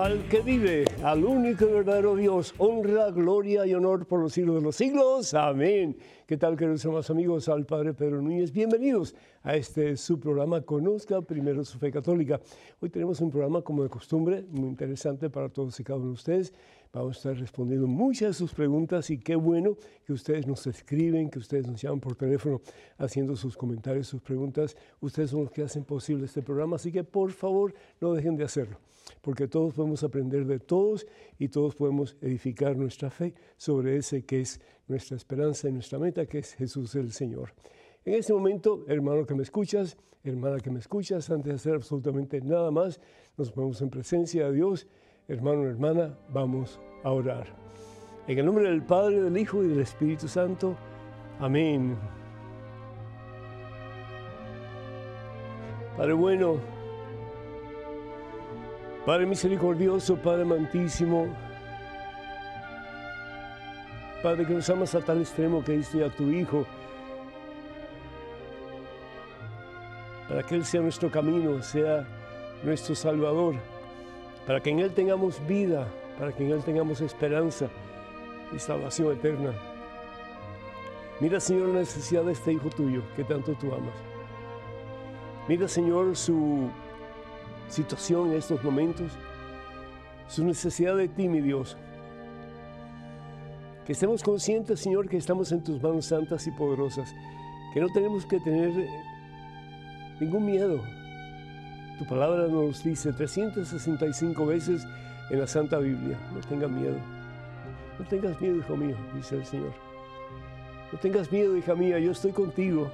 Al que vive, al único y verdadero Dios, honra, gloria y honor por los siglos de los siglos. Amén. ¿Qué tal, queridos hermanos amigos? Al Padre Pedro Núñez. Bienvenidos a este su programa Conozca Primero su Fe Católica. Hoy tenemos un programa, como de costumbre, muy interesante para todos y cada uno de ustedes. Vamos a estar respondiendo muchas de sus preguntas y qué bueno que ustedes nos escriben, que ustedes nos llaman por teléfono haciendo sus comentarios, sus preguntas. Ustedes son los que hacen posible este programa, así que por favor no dejen de hacerlo, porque todos podemos aprender de todos y todos podemos edificar nuestra fe sobre ese que es nuestra esperanza y nuestra meta, que es Jesús el Señor. En este momento, hermano que me escuchas, hermana que me escuchas, antes de hacer absolutamente nada más, nos ponemos en presencia de Dios hermano, hermana, vamos a orar. En el nombre del Padre, del Hijo y del Espíritu Santo. Amén. Padre bueno, Padre misericordioso, Padre amantísimo, Padre que nos amas a tal extremo que diste a tu Hijo, para que Él sea nuestro camino, sea nuestro Salvador para que en Él tengamos vida, para que en Él tengamos esperanza y salvación eterna. Mira, Señor, la necesidad de este Hijo tuyo que tanto tú amas. Mira, Señor, su situación en estos momentos, su necesidad de ti, mi Dios. Que estemos conscientes, Señor, que estamos en tus manos santas y poderosas, que no tenemos que tener ningún miedo, tu palabra nos dice 365 veces en la Santa Biblia, no tengas miedo. No tengas miedo, hijo mío, dice el Señor. No tengas miedo, hija mía, yo estoy contigo.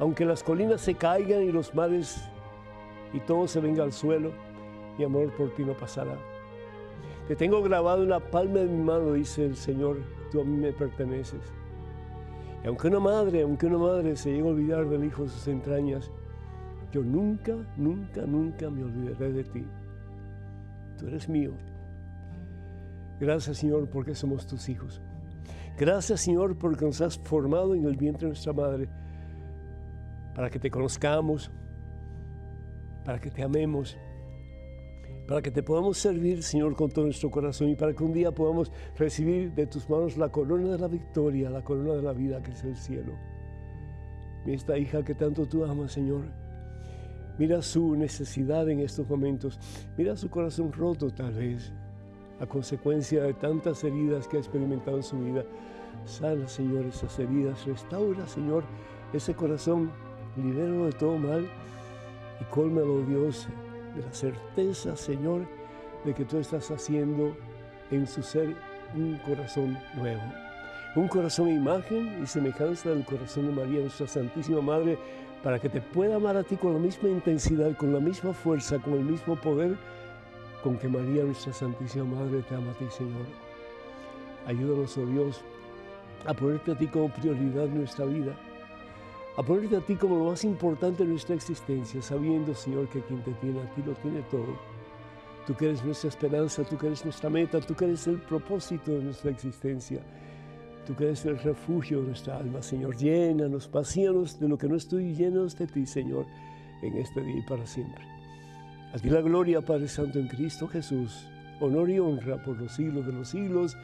Aunque las colinas se caigan y los mares y todo se venga al suelo, mi amor por ti no pasará. Te tengo grabado en la palma de mi mano, dice el Señor, tú a mí me perteneces. Y aunque una madre, aunque una madre se llegue a olvidar del hijo de sus entrañas, yo nunca, nunca, nunca me olvidaré de ti. Tú eres mío. Gracias Señor porque somos tus hijos. Gracias Señor porque nos has formado en el vientre de nuestra madre para que te conozcamos, para que te amemos, para que te podamos servir Señor con todo nuestro corazón y para que un día podamos recibir de tus manos la corona de la victoria, la corona de la vida que es el cielo. Esta hija que tanto tú amas Señor Mira su necesidad en estos momentos. Mira su corazón roto tal vez a consecuencia de tantas heridas que ha experimentado en su vida. Sana, Señor, esas heridas. Restaura, Señor, ese corazón. Libéralo de todo mal y cólmalo, Dios, de la certeza, Señor, de que tú estás haciendo en su ser un corazón nuevo. Un corazón imagen y semejanza del corazón de María, nuestra Santísima Madre, para que te pueda amar a ti con la misma intensidad, con la misma fuerza, con el mismo poder con que María, nuestra Santísima Madre, te ama a ti, Señor. Ayúdanos, oh Dios, a ponerte a ti como prioridad en nuestra vida, a ponerte a ti como lo más importante de nuestra existencia, sabiendo, Señor, que quien te tiene a ti lo tiene todo. Tú que eres nuestra esperanza, tú que eres nuestra meta, tú que eres el propósito de nuestra existencia. Tú que eres el refugio de nuestra alma, Señor. Llénanos, vacíanos de lo que no estoy llenos de ti, Señor, en este día y para siempre. A ti la gloria, Padre Santo, en Cristo Jesús. Honor y honra por los siglos de los siglos.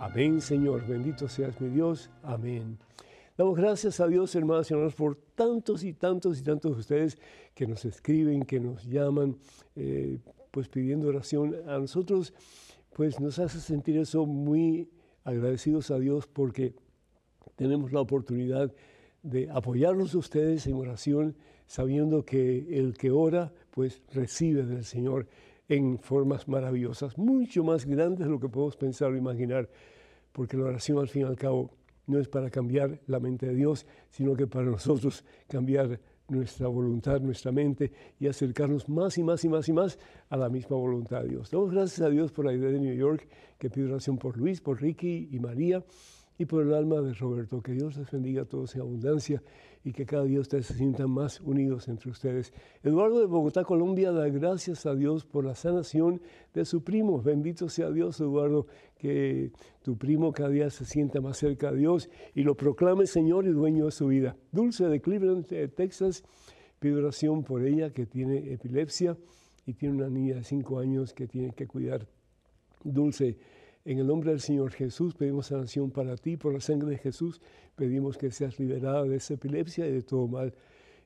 Amén, Señor. Bendito seas mi Dios. Amén. Damos gracias a Dios, hermanos y hermanos, por tantos y tantos y tantos de ustedes que nos escriben, que nos llaman, eh, pues pidiendo oración. A nosotros, pues nos hace sentir eso muy agradecidos a Dios porque tenemos la oportunidad de apoyarlos a ustedes en oración, sabiendo que el que ora, pues recibe del Señor en formas maravillosas, mucho más grandes de lo que podemos pensar o imaginar, porque la oración al fin y al cabo no es para cambiar la mente de Dios, sino que para nosotros cambiar nuestra voluntad, nuestra mente y acercarnos más y más y más y más a la misma voluntad de Dios. Damos gracias a Dios por la idea de New York, que pide oración por Luis, por Ricky y María y por el alma de Roberto. Que Dios les bendiga a todos en abundancia y que cada día ustedes se sientan más unidos entre ustedes. Eduardo de Bogotá, Colombia, da gracias a Dios por la sanación de su primo. Bendito sea Dios, Eduardo, que tu primo cada día se sienta más cerca de Dios y lo proclame Señor y dueño de su vida. Dulce de Cleveland, Texas, pido oración por ella que tiene epilepsia y tiene una niña de cinco años que tiene que cuidar. Dulce, en el nombre del Señor Jesús pedimos sanación para ti, por la sangre de Jesús pedimos que seas liberada de esa epilepsia y de todo mal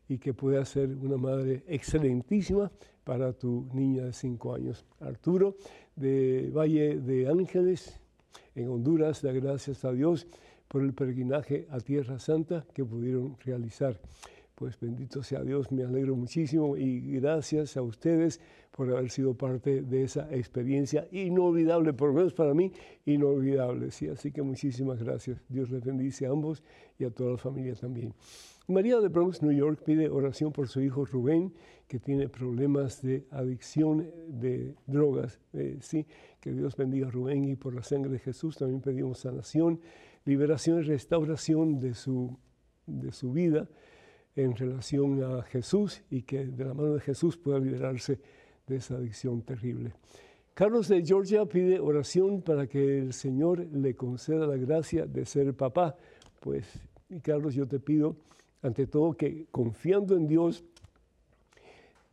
y que puedas ser una madre excelentísima para tu niña de cinco años. Arturo, de Valle de Ángeles, en Honduras, da gracias a Dios por el peregrinaje a Tierra Santa que pudieron realizar. Pues bendito sea Dios, me alegro muchísimo y gracias a ustedes por haber sido parte de esa experiencia inolvidable, por lo menos para mí, inolvidable. Sí, así que muchísimas gracias. Dios les bendice a ambos y a toda la familia también. María de Bronx, New York, pide oración por su hijo Rubén, que tiene problemas de adicción de drogas. Eh, sí, que Dios bendiga a Rubén y por la sangre de Jesús también pedimos sanación, liberación y restauración de su, de su vida en relación a Jesús y que de la mano de Jesús pueda liberarse de esa adicción terrible. Carlos de Georgia pide oración para que el Señor le conceda la gracia de ser papá. Pues, y Carlos, yo te pido ante todo que confiando en Dios,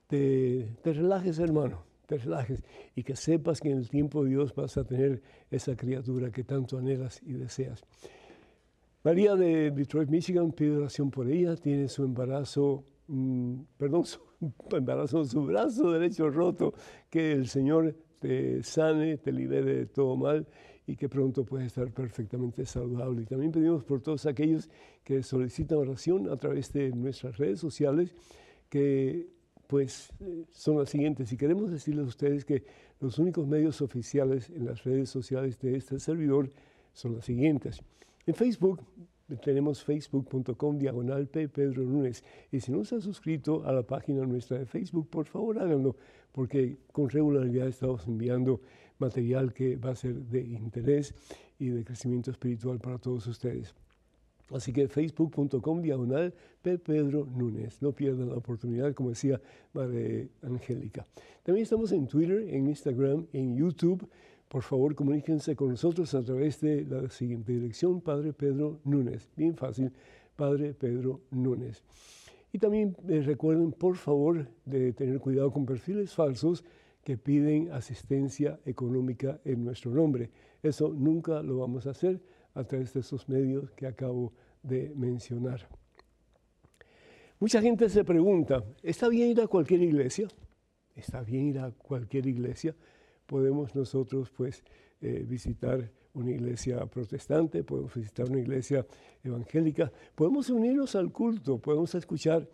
te, relajes, hermano, te relajes y que sepas que en el tiempo de Dios vas a tener esa criatura que tanto anhelas y deseas. María de Detroit, Michigan, pide oración por ella, tiene su embarazo, mm, perdón, su embarazo, su brazo derecho roto, que el Señor te sane, te libere de todo mal y que pronto pueda estar perfectamente saludable. Y también pedimos por todos aquellos que solicitan oración a través de nuestras redes sociales, que pues eh, son las siguientes. Y queremos decirles a ustedes que los únicos medios oficiales en las redes sociales de este servidor son las siguientes. En Facebook tenemos facebook.com diagonal. Pedro Núñez. Y si no se han suscrito a la página nuestra de Facebook, por favor háganlo, porque con regularidad estamos enviando material que va a ser de interés y de crecimiento espiritual para todos ustedes. Así que facebook.com diagonal. Pedro Núñez. No pierdan la oportunidad, como decía Madre Angélica. También estamos en Twitter, en Instagram, en YouTube por favor comuníquense con nosotros a través de la siguiente dirección, Padre Pedro Núñez. Bien fácil, Padre Pedro Núñez. Y también eh, recuerden, por favor, de tener cuidado con perfiles falsos que piden asistencia económica en nuestro nombre. Eso nunca lo vamos a hacer a través de esos medios que acabo de mencionar. Mucha gente se pregunta, ¿está bien ir a cualquier iglesia? ¿Está bien ir a cualquier iglesia? Podemos nosotros pues eh, visitar una iglesia protestante, podemos visitar una iglesia evangélica, podemos unirnos al culto, podemos escuchar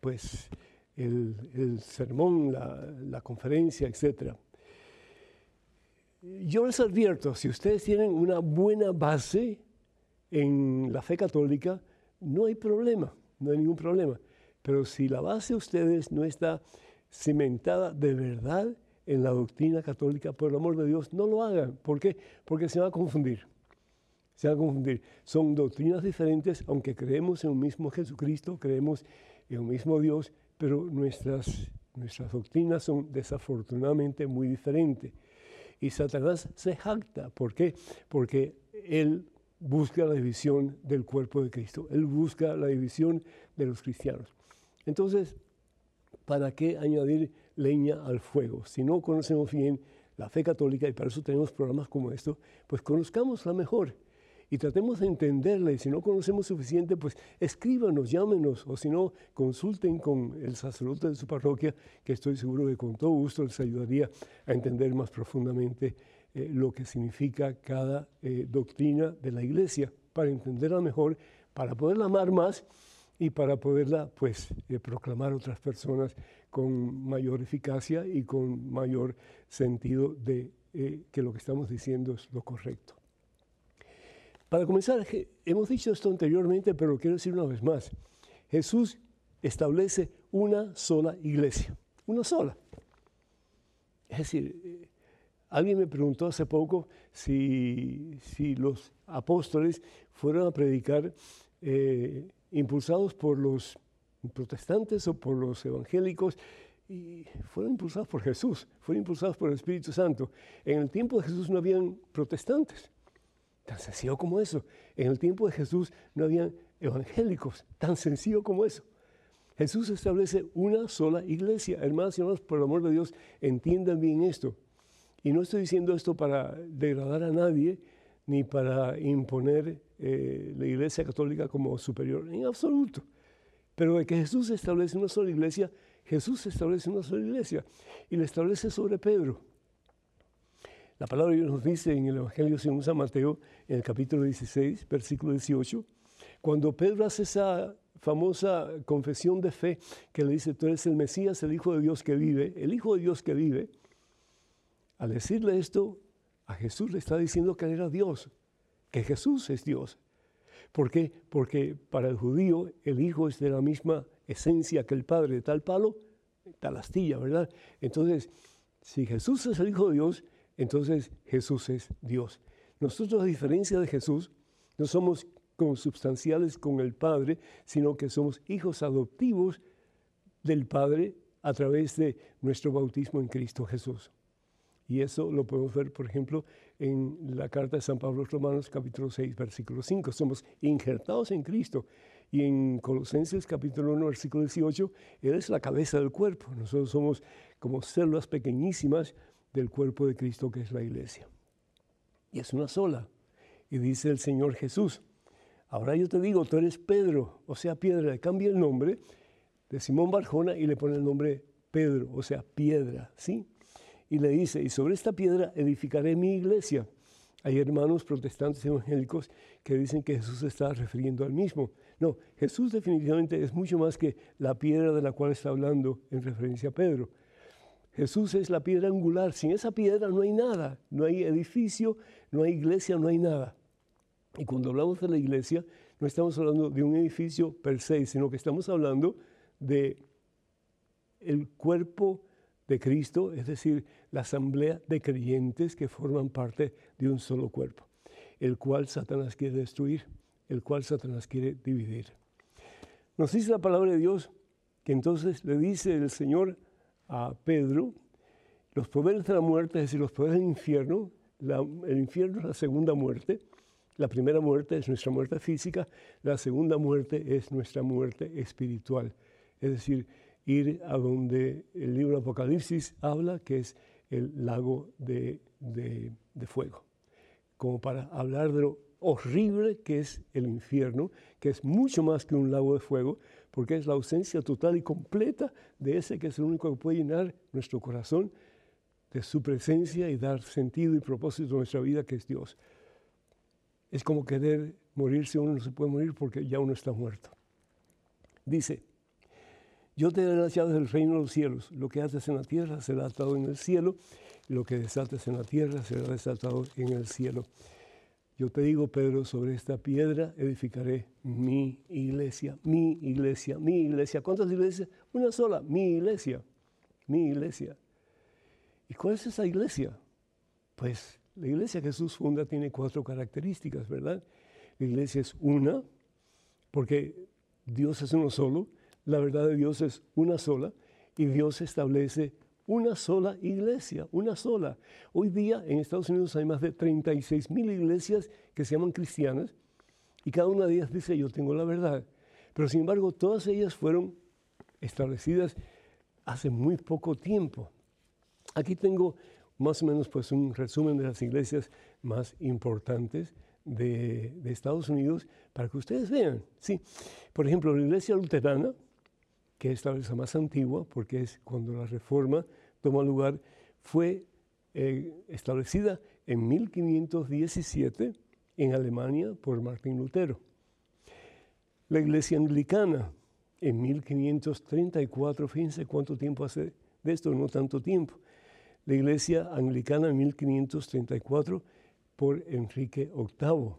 pues el, sermón, la, la, conferencia, etc. Yo les advierto, si ustedes tienen una buena base en la fe católica, no hay problema, no hay ningún problema. Pero si la base de ustedes no está cimentada de verdad en la doctrina católica, por el amor de Dios, no lo hagan. ¿Por qué? Porque se va a confundir. Se va a confundir. Son doctrinas diferentes, aunque creemos en un mismo Jesucristo, creemos en un mismo Dios, pero nuestras, nuestras doctrinas son desafortunadamente muy diferentes. Y Satanás se jacta. ¿Por qué? Porque él busca la división del cuerpo de Cristo. Él busca la división de los cristianos. Entonces, ¿para qué añadir leña al fuego. Si no conocemos bien la fe católica, y para eso tenemos programas como estos, pues conozcámosla mejor y tratemos de entenderla. Y si no conocemos suficiente, pues escríbanos, llámenos, o si no, consulten con el sacerdote de su parroquia, que estoy seguro que con todo gusto les ayudaría a entender más profundamente eh, lo que significa cada eh, doctrina de la iglesia, para entenderla mejor, para poderla amar más y para poderla pues eh, proclamar a otras personas con mayor eficacia y con mayor sentido de eh, que lo que estamos diciendo es lo correcto. Para comenzar, hemos dicho esto anteriormente, pero lo quiero decir una vez más. Jesús establece una sola iglesia, una sola. Es decir, eh, alguien me preguntó hace poco si, si los apóstoles fueron a predicar eh, impulsados por los protestantes o por los evangélicos, y fueron impulsados por Jesús, fueron impulsados por el Espíritu Santo. En el tiempo de Jesús no habían protestantes, tan sencillo como eso. En el tiempo de Jesús no habían evangélicos, tan sencillo como eso. Jesús establece una sola iglesia. Hermanos y hermanos, por el amor de Dios, entiendan bien esto. Y no estoy diciendo esto para degradar a nadie ni para imponer eh, la iglesia católica como superior, en absoluto. Pero de que Jesús establece una sola iglesia, Jesús establece una sola iglesia y la establece sobre Pedro. La palabra Dios nos dice en el Evangelio según San Mateo, en el capítulo 16, versículo 18, cuando Pedro hace esa famosa confesión de fe que le dice, tú eres el Mesías, el Hijo de Dios que vive, el Hijo de Dios que vive, al decirle esto, a Jesús le está diciendo que él era Dios, que Jesús es Dios. ¿Por qué? Porque para el judío el Hijo es de la misma esencia que el Padre, de tal palo, tal astilla, ¿verdad? Entonces, si Jesús es el Hijo de Dios, entonces Jesús es Dios. Nosotros, a diferencia de Jesús, no somos consubstanciales con el Padre, sino que somos hijos adoptivos del Padre a través de nuestro bautismo en Cristo Jesús. Y eso lo podemos ver, por ejemplo, en la carta de San Pablo a los Romanos, capítulo 6, versículo 5. Somos injertados en Cristo. Y en Colosenses, capítulo 1, versículo 18, Él es la cabeza del cuerpo. Nosotros somos como células pequeñísimas del cuerpo de Cristo, que es la iglesia. Y es una sola. Y dice el Señor Jesús, ahora yo te digo, tú eres Pedro, o sea, piedra. Cambia el nombre de Simón Barjona y le pone el nombre Pedro, o sea, piedra, ¿sí? Y le dice, y sobre esta piedra edificaré mi iglesia. Hay hermanos protestantes evangélicos que dicen que Jesús está refiriendo al mismo. No, Jesús definitivamente es mucho más que la piedra de la cual está hablando en referencia a Pedro. Jesús es la piedra angular. Sin esa piedra no hay nada. No hay edificio, no hay iglesia, no hay nada. Y cuando hablamos de la iglesia, no estamos hablando de un edificio per se, sino que estamos hablando de el cuerpo de Cristo, es decir, la asamblea de creyentes que forman parte de un solo cuerpo, el cual Satanás quiere destruir, el cual Satanás quiere dividir. Nos dice la palabra de Dios que entonces le dice el Señor a Pedro, los poderes de la muerte, es decir, los poderes del infierno, el infierno es la segunda muerte, la primera muerte es nuestra muerte física, la segunda muerte es nuestra muerte espiritual, es decir, ir a donde el libro Apocalipsis habla, que es el lago de, fuego, como para hablar de lo horrible que es el infierno, que es mucho más que un lago de fuego, porque es la ausencia total y completa de ese que es el único que puede llenar nuestro corazón de su presencia y dar sentido y propósito a nuestra vida, que es Dios. Es como querer morirse, uno no se puede morir porque ya uno está muerto. Dice, yo te daré las del reino de los cielos. Lo que haces en la tierra será atado en el cielo, lo que desates en la tierra será desatado en el cielo. Yo te digo, Pedro, sobre esta piedra edificaré mi iglesia, mi iglesia, mi iglesia. ¿Cuántas iglesias? Una sola, mi iglesia, mi iglesia. ¿Y cuál es esa iglesia? Pues la iglesia que Jesús funda tiene cuatro características, ¿verdad? La iglesia es una, porque Dios es uno solo la verdad de Dios es una sola y Dios establece una sola iglesia, una sola. Hoy día en Estados Unidos hay más de 36 mil iglesias que se llaman cristianas y cada una de ellas dice yo tengo la verdad. Pero sin embargo todas ellas fueron establecidas hace muy poco tiempo. Aquí tengo más o menos pues un resumen de las iglesias más importantes de, Estados Unidos para que ustedes vean. Sí, por ejemplo, la iglesia luterana, que es la más antigua, porque es cuando la reforma toma lugar, fue eh, establecida en 1517 en Alemania por Martín Lutero. La iglesia anglicana en 1534, fíjense cuánto tiempo hace de esto, no tanto tiempo. La iglesia anglicana en 1534 por Enrique VIII.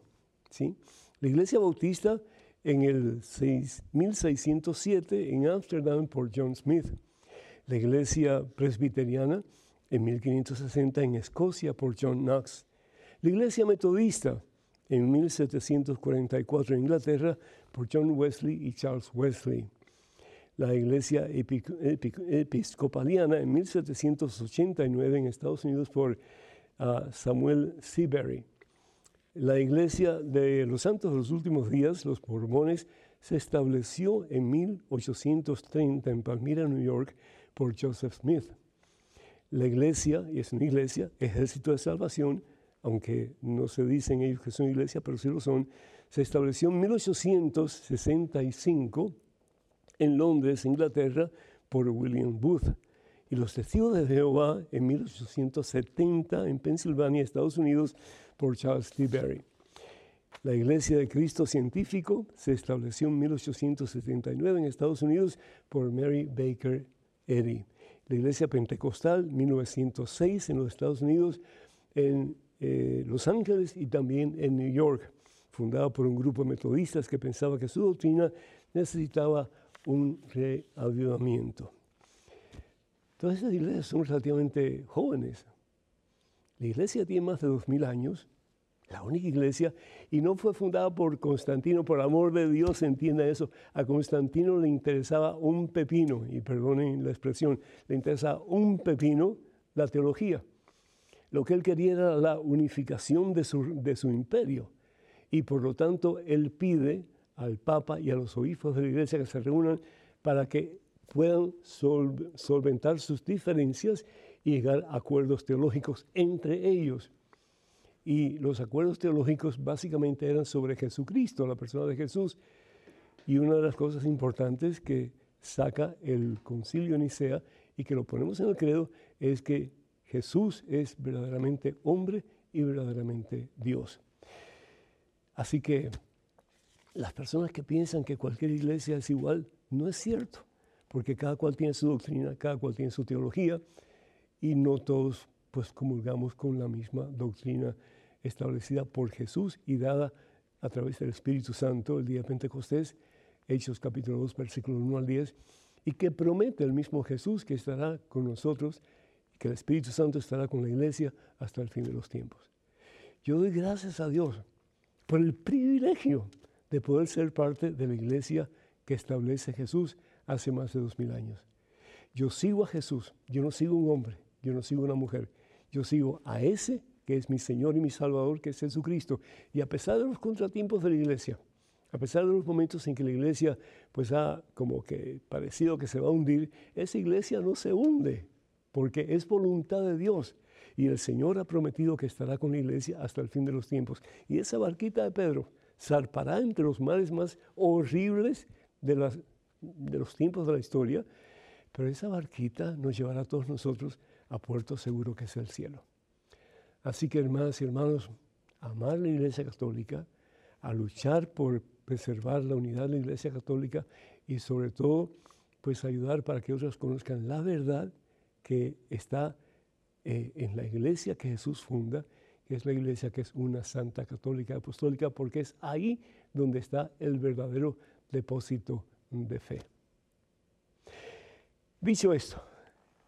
¿sí? La iglesia bautista en el 1607 en Ámsterdam por John Smith, la iglesia presbiteriana en 1560 en Escocia por John Knox, la iglesia metodista en 1744 en Inglaterra por John Wesley y Charles Wesley, la iglesia episcopaliana en 1789 en Estados Unidos por ah, Samuel Seabury, La iglesia de los santos de los últimos días, los mormones, se estableció en 1830 en Palmyra, New York, por Joseph Smith. La iglesia, y es una iglesia, ejército de salvación, aunque no se dicen ellos que son iglesia, pero sí lo son, se estableció en 1865 en Londres, Inglaterra, por William Booth. Y los testigos de Jehová en 1870 en Pensilvania, Estados Unidos, por Charles T. Berry. La Iglesia de Cristo Científico se estableció en 1879 en Estados Unidos por Mary Baker Eddy. La Iglesia Pentecostal, 1906 en los Estados Unidos, en eh, Los Ángeles y también en New York, fundada por un grupo de metodistas que pensaba que su doctrina necesitaba un reavivamiento. Todas esas iglesias son relativamente jóvenes. La iglesia tiene más de dos mil años, la única iglesia, y no fue fundada por Constantino, por amor de Dios, entienda eso. A Constantino le interesaba un pepino, y perdonen la expresión, le interesaba un pepino la teología. Lo que él quería era la unificación de su, de su imperio, y por lo tanto él pide al Papa y a los obispos de la iglesia que se reúnan para que puedan solventar sus diferencias y llegar a acuerdos teológicos entre ellos. Y los acuerdos teológicos básicamente eran sobre Jesucristo, la persona de Jesús. Y una de las cosas importantes que saca el concilio Nicea y que lo ponemos en el credo es que Jesús es verdaderamente hombre y verdaderamente Dios. Así que las personas que piensan que cualquier iglesia es igual, no es cierto, porque cada cual tiene su doctrina, cada cual tiene su teología y no todos pues comulgamos con la misma doctrina establecida por Jesús y dada a través del Espíritu Santo el día de Pentecostés, Hechos capítulo 2, versículo 1 al 10, y que promete el mismo Jesús que estará con nosotros que el Espíritu Santo estará con la iglesia hasta el fin de los tiempos. Yo doy gracias a Dios por el privilegio de poder ser parte de la iglesia que establece Jesús hace más de dos mil años. Yo sigo a Jesús, yo no sigo a un hombre, yo no sigo a una mujer, yo sigo a ese que es mi Señor y mi Salvador, que es Jesucristo. Y a pesar de los contratiempos de la iglesia, a pesar de los momentos en que la iglesia pues ha como que parecido que se va a hundir, esa iglesia no se hunde, porque es voluntad de Dios. Y el Señor ha prometido que estará con la iglesia hasta el fin de los tiempos. Y esa barquita de Pedro, zarpará entre los males más horribles de, las, de los tiempos de la historia, pero esa barquita nos llevará a todos nosotros a puerto seguro que es el cielo. Así que hermanas y hermanos, amar la Iglesia Católica, a luchar por preservar la unidad de la Iglesia Católica y sobre todo, pues ayudar para que otros conozcan la verdad que está eh, en la Iglesia que Jesús funda que es la iglesia que es una santa católica apostólica, porque es ahí donde está el verdadero depósito de fe. Dicho esto,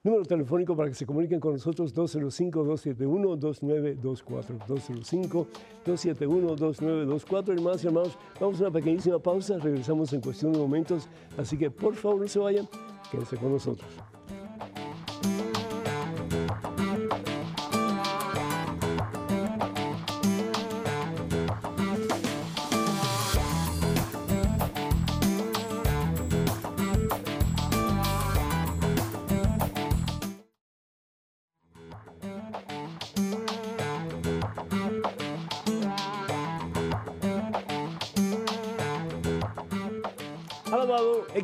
número telefónico para que se comuniquen con nosotros 205-271-2924. 205-271-2924. Hermanos y hermanos, vamos a una pequeñísima pausa, regresamos en cuestión de momentos, así que por favor no se vayan, quédense con nosotros.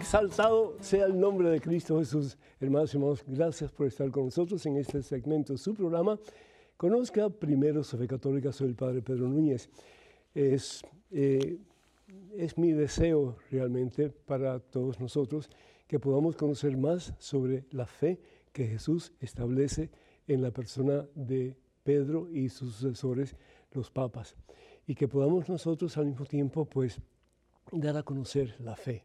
Exaltado sea el nombre de Cristo Jesús. Hermanos y hermanos, gracias por estar con nosotros en este segmento su programa. Conozca primero su fe católica, soy el Padre Pedro Núñez. Es, eh, es mi deseo realmente para todos nosotros que podamos conocer más sobre la fe que Jesús establece en la persona de Pedro y sus sucesores, los papas, y que podamos nosotros al mismo tiempo pues dar a conocer la fe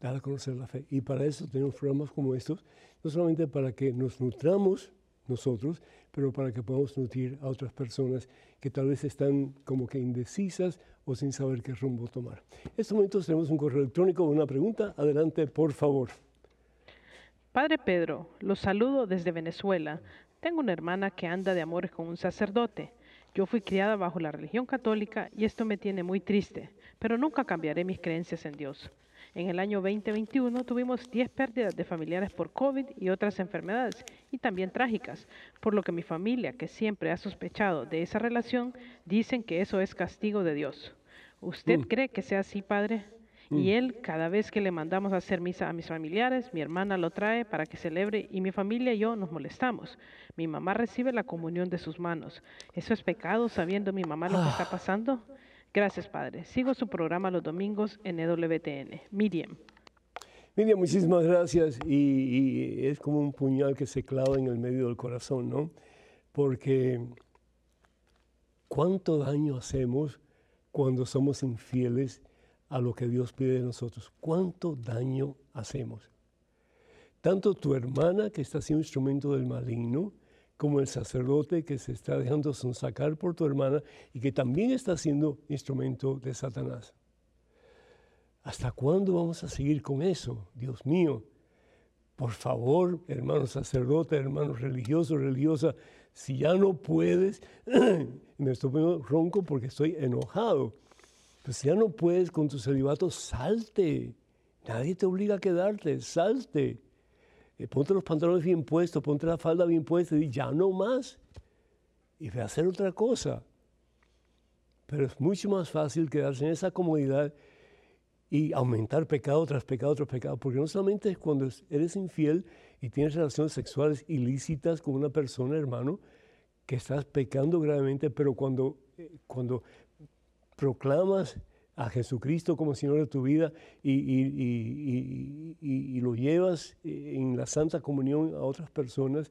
dar a conocer la fe. Y para eso tenemos programas como estos, no solamente para que nos nutramos nosotros, pero para que podamos nutrir a otras personas que tal vez están como que indecisas o sin saber qué rumbo tomar. En estos momentos tenemos un correo electrónico, una pregunta. Adelante, por favor. Padre Pedro, los saludo desde Venezuela. Tengo una hermana que anda de amores con un sacerdote Yo fui criada bajo la religión católica y esto me tiene muy triste, pero nunca cambiaré mis creencias en Dios. En el año 2021 tuvimos 10 pérdidas de familiares por COVID y otras enfermedades, y también trágicas, por lo que mi familia, que siempre ha sospechado de esa relación, dicen que eso es castigo de Dios. ¿Usted mm. cree que sea así, Padre? Y mm. él, cada vez que le mandamos a hacer misa a mis familiares, mi hermana lo trae para que celebre y mi familia y yo nos molestamos. Mi mamá recibe la comunión de sus manos. ¿Eso es pecado sabiendo mi mamá lo que está ah. pasando? Gracias, Padre. Sigo su programa los domingos en EWTN. Miriam. Miriam, muchísimas gracias. Y, es como un puñal que se clava en el medio del corazón, ¿no? Porque ¿cuánto daño hacemos cuando somos infieles a lo que Dios pide de nosotros? ¿Cuánto daño hacemos? Tanto tu hermana, que está siendo instrumento del maligno, como el sacerdote que se está dejando sonsacar por tu hermana y que también está siendo instrumento de Satanás. ¿Hasta cuándo vamos a seguir con eso? Dios mío, por favor, hermano sacerdote, hermano religioso, religiosa, si ya no puedes, me estoy poniendo ronco porque estoy enojado, pues si ya no puedes con tu celibato, salte. Nadie te obliga a quedarte, salte. Eh, ponte los pantalones bien puestos, ponte la falda bien puesta y ya no más. Y ve a hacer otra cosa. Pero es mucho más fácil quedarse en esa comodidad y aumentar pecado tras pecado tras pecado, porque no solamente es cuando eres infiel y tienes relaciones sexuales ilícitas con una persona, hermano, que estás pecando gravemente, pero cuando, eh, cuando proclamas a Jesucristo como Señor de tu vida y, lo llevas en la Santa Comunión a otras personas,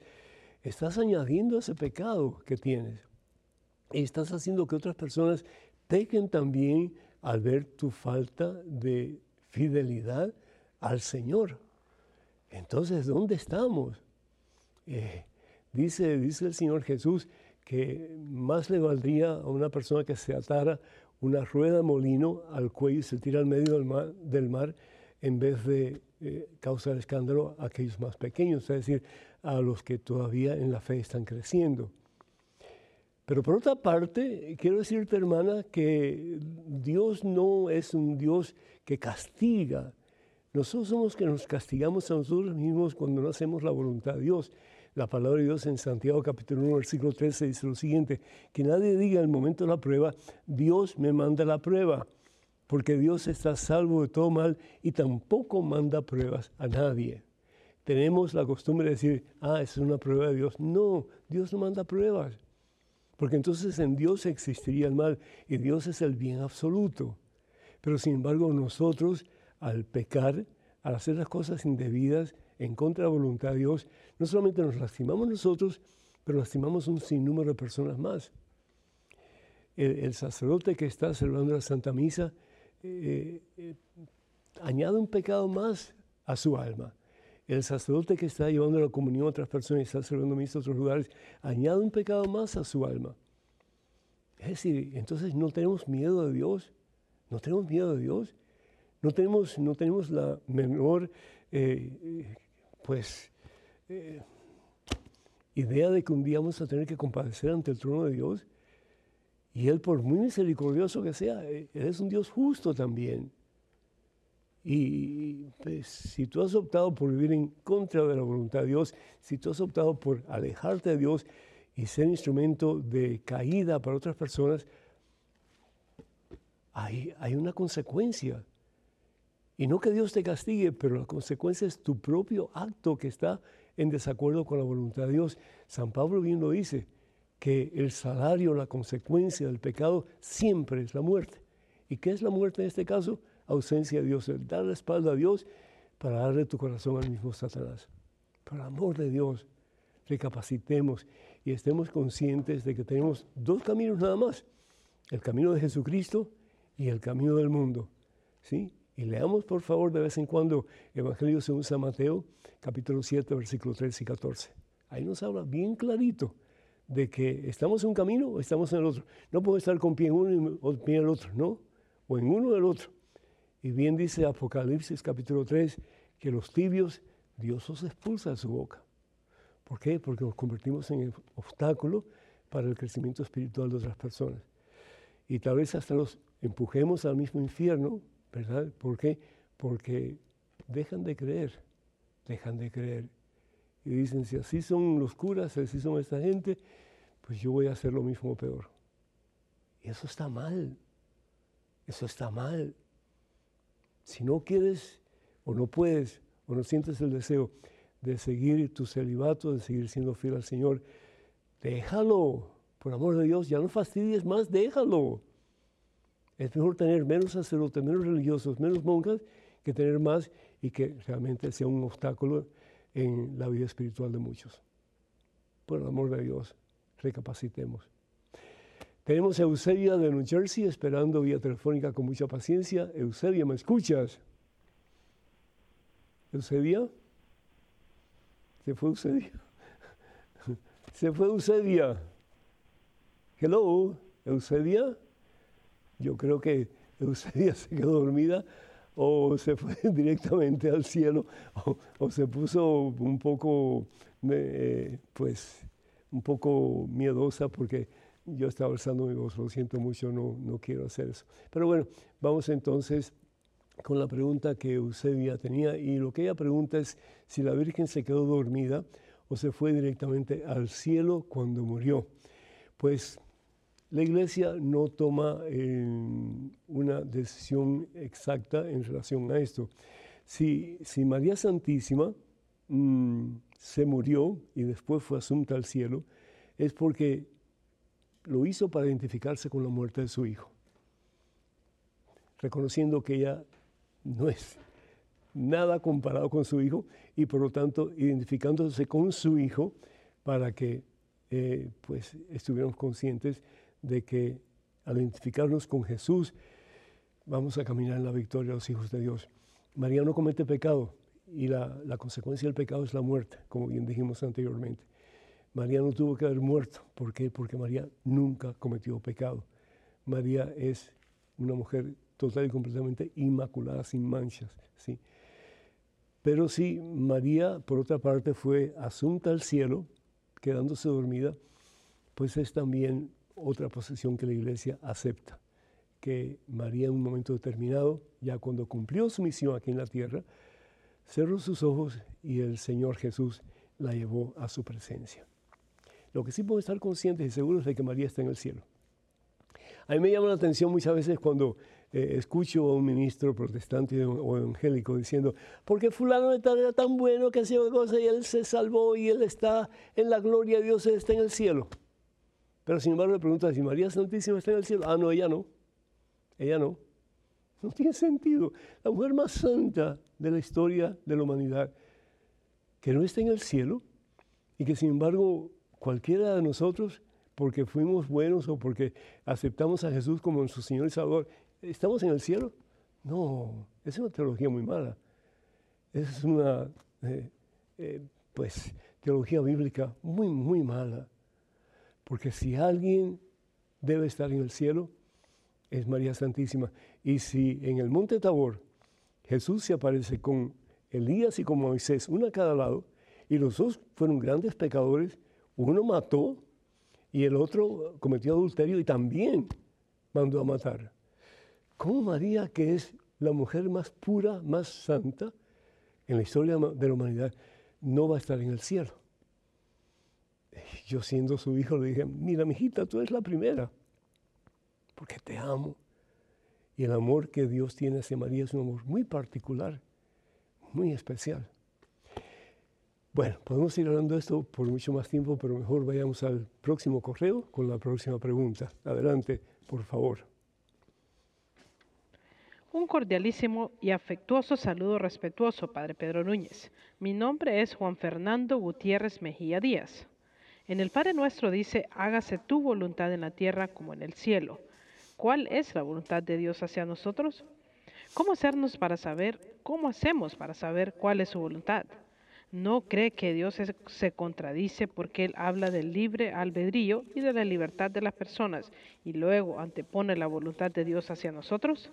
estás añadiendo ese pecado que tienes. Y estás haciendo que otras personas pequen también al ver tu falta de fidelidad al Señor. Entonces, ¿dónde estamos? Eh, dice, dice el Señor Jesús que más le valdría a una persona que se atara una rueda molino al cuello y se tira al medio del mar, en vez de eh, causar escándalo a aquellos más pequeños, es decir, a los que todavía en la fe están creciendo. Pero por otra parte, quiero decirte, hermana, que Dios no es un Dios que castiga. Nosotros somos que nos castigamos a nosotros mismos cuando no hacemos la voluntad de Dios. La palabra de Dios en Santiago capítulo 1, versículo 13 dice lo siguiente, que nadie diga en el momento de la prueba, Dios me manda la prueba, porque Dios está salvo de todo mal y tampoco manda pruebas a nadie. Tenemos la costumbre de decir, ah, es una prueba de Dios. No, Dios no manda pruebas, porque entonces en Dios existiría el mal y Dios es el bien absoluto. Pero sin embargo nosotros, al pecar, al hacer las cosas indebidas, en contra de la voluntad de Dios, no solamente nos lastimamos nosotros, pero lastimamos un sinnúmero de personas más. El, sacerdote que está celebrando la Santa Misa eh, eh, añade un pecado más a su alma. El sacerdote que está llevando la comunión a otras personas y está celebrando misa en otros lugares, añade un pecado más a su alma. Es decir, entonces no tenemos miedo de Dios, no tenemos miedo de Dios, no tenemos, no tenemos la menor eh, pues, eh, idea de que un día vamos a tener que compadecer ante el trono de Dios. Y Él, por muy misericordioso que sea, eh, Él es un Dios justo también. Y pues, si tú has optado por vivir en contra de la voluntad de Dios, si tú has optado por alejarte de Dios y ser instrumento de caída para otras personas, hay, hay una consecuencia. Y no que Dios te castigue, pero la consecuencia es tu propio acto que está en desacuerdo con la voluntad de Dios. San Pablo bien lo dice, que el salario, la consecuencia del pecado siempre es la muerte. ¿Y qué es la muerte en este caso? Ausencia de Dios, el dar la espalda a Dios para darle tu corazón al mismo Satanás. Por amor de Dios, recapacitemos y estemos conscientes de que tenemos dos caminos nada más, el camino de Jesucristo y el camino del mundo. ¿sí? Y leamos por favor de vez en cuando Evangelio según San Mateo, capítulo 7, versículos 13 y 14. Ahí nos habla bien clarito de que estamos en un camino o estamos en el otro. No podemos estar con pie en uno y pie en el otro, ¿no? O en uno o en el otro. Y bien dice Apocalipsis capítulo 3 que los tibios Dios os expulsa de su boca. ¿Por qué? Porque nos convertimos en obstáculo para el crecimiento espiritual de otras personas. Y tal vez hasta los empujemos al mismo infierno, ¿verdad? ¿Por qué? Porque dejan de creer, dejan de creer. Y dicen, si así son los curas, si así son esta gente, pues yo voy a hacer lo mismo peor. Y eso está mal, eso está mal. Si no quieres o no puedes o no sientes el deseo de seguir tu celibato, de seguir siendo fiel al Señor, déjalo, por amor de Dios, ya no fastidies más, déjalo. Es mejor tener menos sacerdotes, menos religiosos, menos monjas, que tener más y que realmente sea un obstáculo en la vida espiritual de muchos. Por el amor de Dios, recapacitemos. Tenemos a Eusebia de New Jersey esperando vía telefónica con mucha paciencia. Eusebia, ¿me escuchas? Eusebia. Se fue Eusebia. Se fue Eusebia. Hello, Eusebia. Yo creo que Eusebia se quedó dormida o se fue directamente al cielo o, se puso un poco, eh, pues, un poco miedosa porque yo estaba alzando mi voz, lo siento mucho, no, no quiero hacer eso. Pero bueno, vamos entonces con la pregunta que Eusebia tenía y lo que ella pregunta es si la Virgen se quedó dormida o se fue directamente al cielo cuando murió. Pues la Iglesia no toma eh, una decisión exacta en relación a esto. Si, si María Santísima mm, se murió y después fue asunta al cielo, es porque lo hizo para identificarse con la muerte de su hijo, reconociendo que ella no es nada comparado con su hijo y por lo tanto identificándose con su hijo para que eh, pues estuviéramos conscientes de que al identificarnos con Jesús vamos a caminar en la victoria de los hijos de Dios. María no comete pecado y la, la consecuencia del pecado es la muerte, como bien dijimos anteriormente. María no tuvo que haber muerto. ¿Por qué? Porque María nunca cometió pecado. María es una mujer total y completamente inmaculada, sin manchas. ¿sí? Pero sí, María, por otra parte, fue asunta al cielo, quedándose dormida, pues es también otra posesión que la iglesia acepta, que María en un momento determinado, ya cuando cumplió su misión aquí en la tierra, cerró sus ojos y el Señor Jesús la llevó a su presencia. Lo que sí puedo estar conscientes y seguros es de que María está en el cielo. A mí me llama la atención muchas veces cuando eh, escucho a un ministro protestante o evangélico diciendo, porque fulano era tan bueno que hacía cosas y él se salvó y él está en la gloria de Dios, él está en el cielo. Pero sin embargo le pregunta si María Santísima está en el cielo. Ah, no, ella no. Ella no. No tiene sentido. La mujer más santa de la historia de la humanidad, que no está en el cielo y que sin embargo cualquiera de nosotros, porque fuimos buenos o porque aceptamos a Jesús como nuestro Señor y Salvador, ¿Estamos en el cielo? No, es una teología muy mala. Es una, eh, eh, pues, teología bíblica muy, muy mala. Porque si alguien debe estar en el cielo, es María Santísima. Y si en el monte Tabor Jesús se aparece con Elías y con Moisés, uno a cada lado, y los dos fueron grandes pecadores, uno mató y el otro cometió adulterio y también mandó a matar. ¿Cómo María, que es la mujer más pura, más santa en la historia de la humanidad, no va a estar en el cielo? Yo siendo su hijo le dije, mira, mijita, tú eres la primera, porque te amo. Y el amor que Dios tiene hacia María es un amor muy particular, muy especial. Bueno, podemos ir hablando de esto por mucho más tiempo, pero mejor vayamos al próximo correo con la próxima pregunta. Adelante, por favor. Un cordialísimo y afectuoso saludo respetuoso, Padre Pedro Núñez. Mi nombre es Juan Fernando Gutiérrez Mejía Díaz. En el Padre Nuestro dice, hágase tu voluntad en la tierra como en el cielo. ¿Cuál es la voluntad de Dios hacia nosotros? ¿Cómo hacernos para saber, cómo hacemos para saber cuál es su voluntad? ¿No cree que Dios se contradice porque Él habla del libre albedrío y de la libertad de las personas y luego antepone la voluntad de Dios hacia nosotros?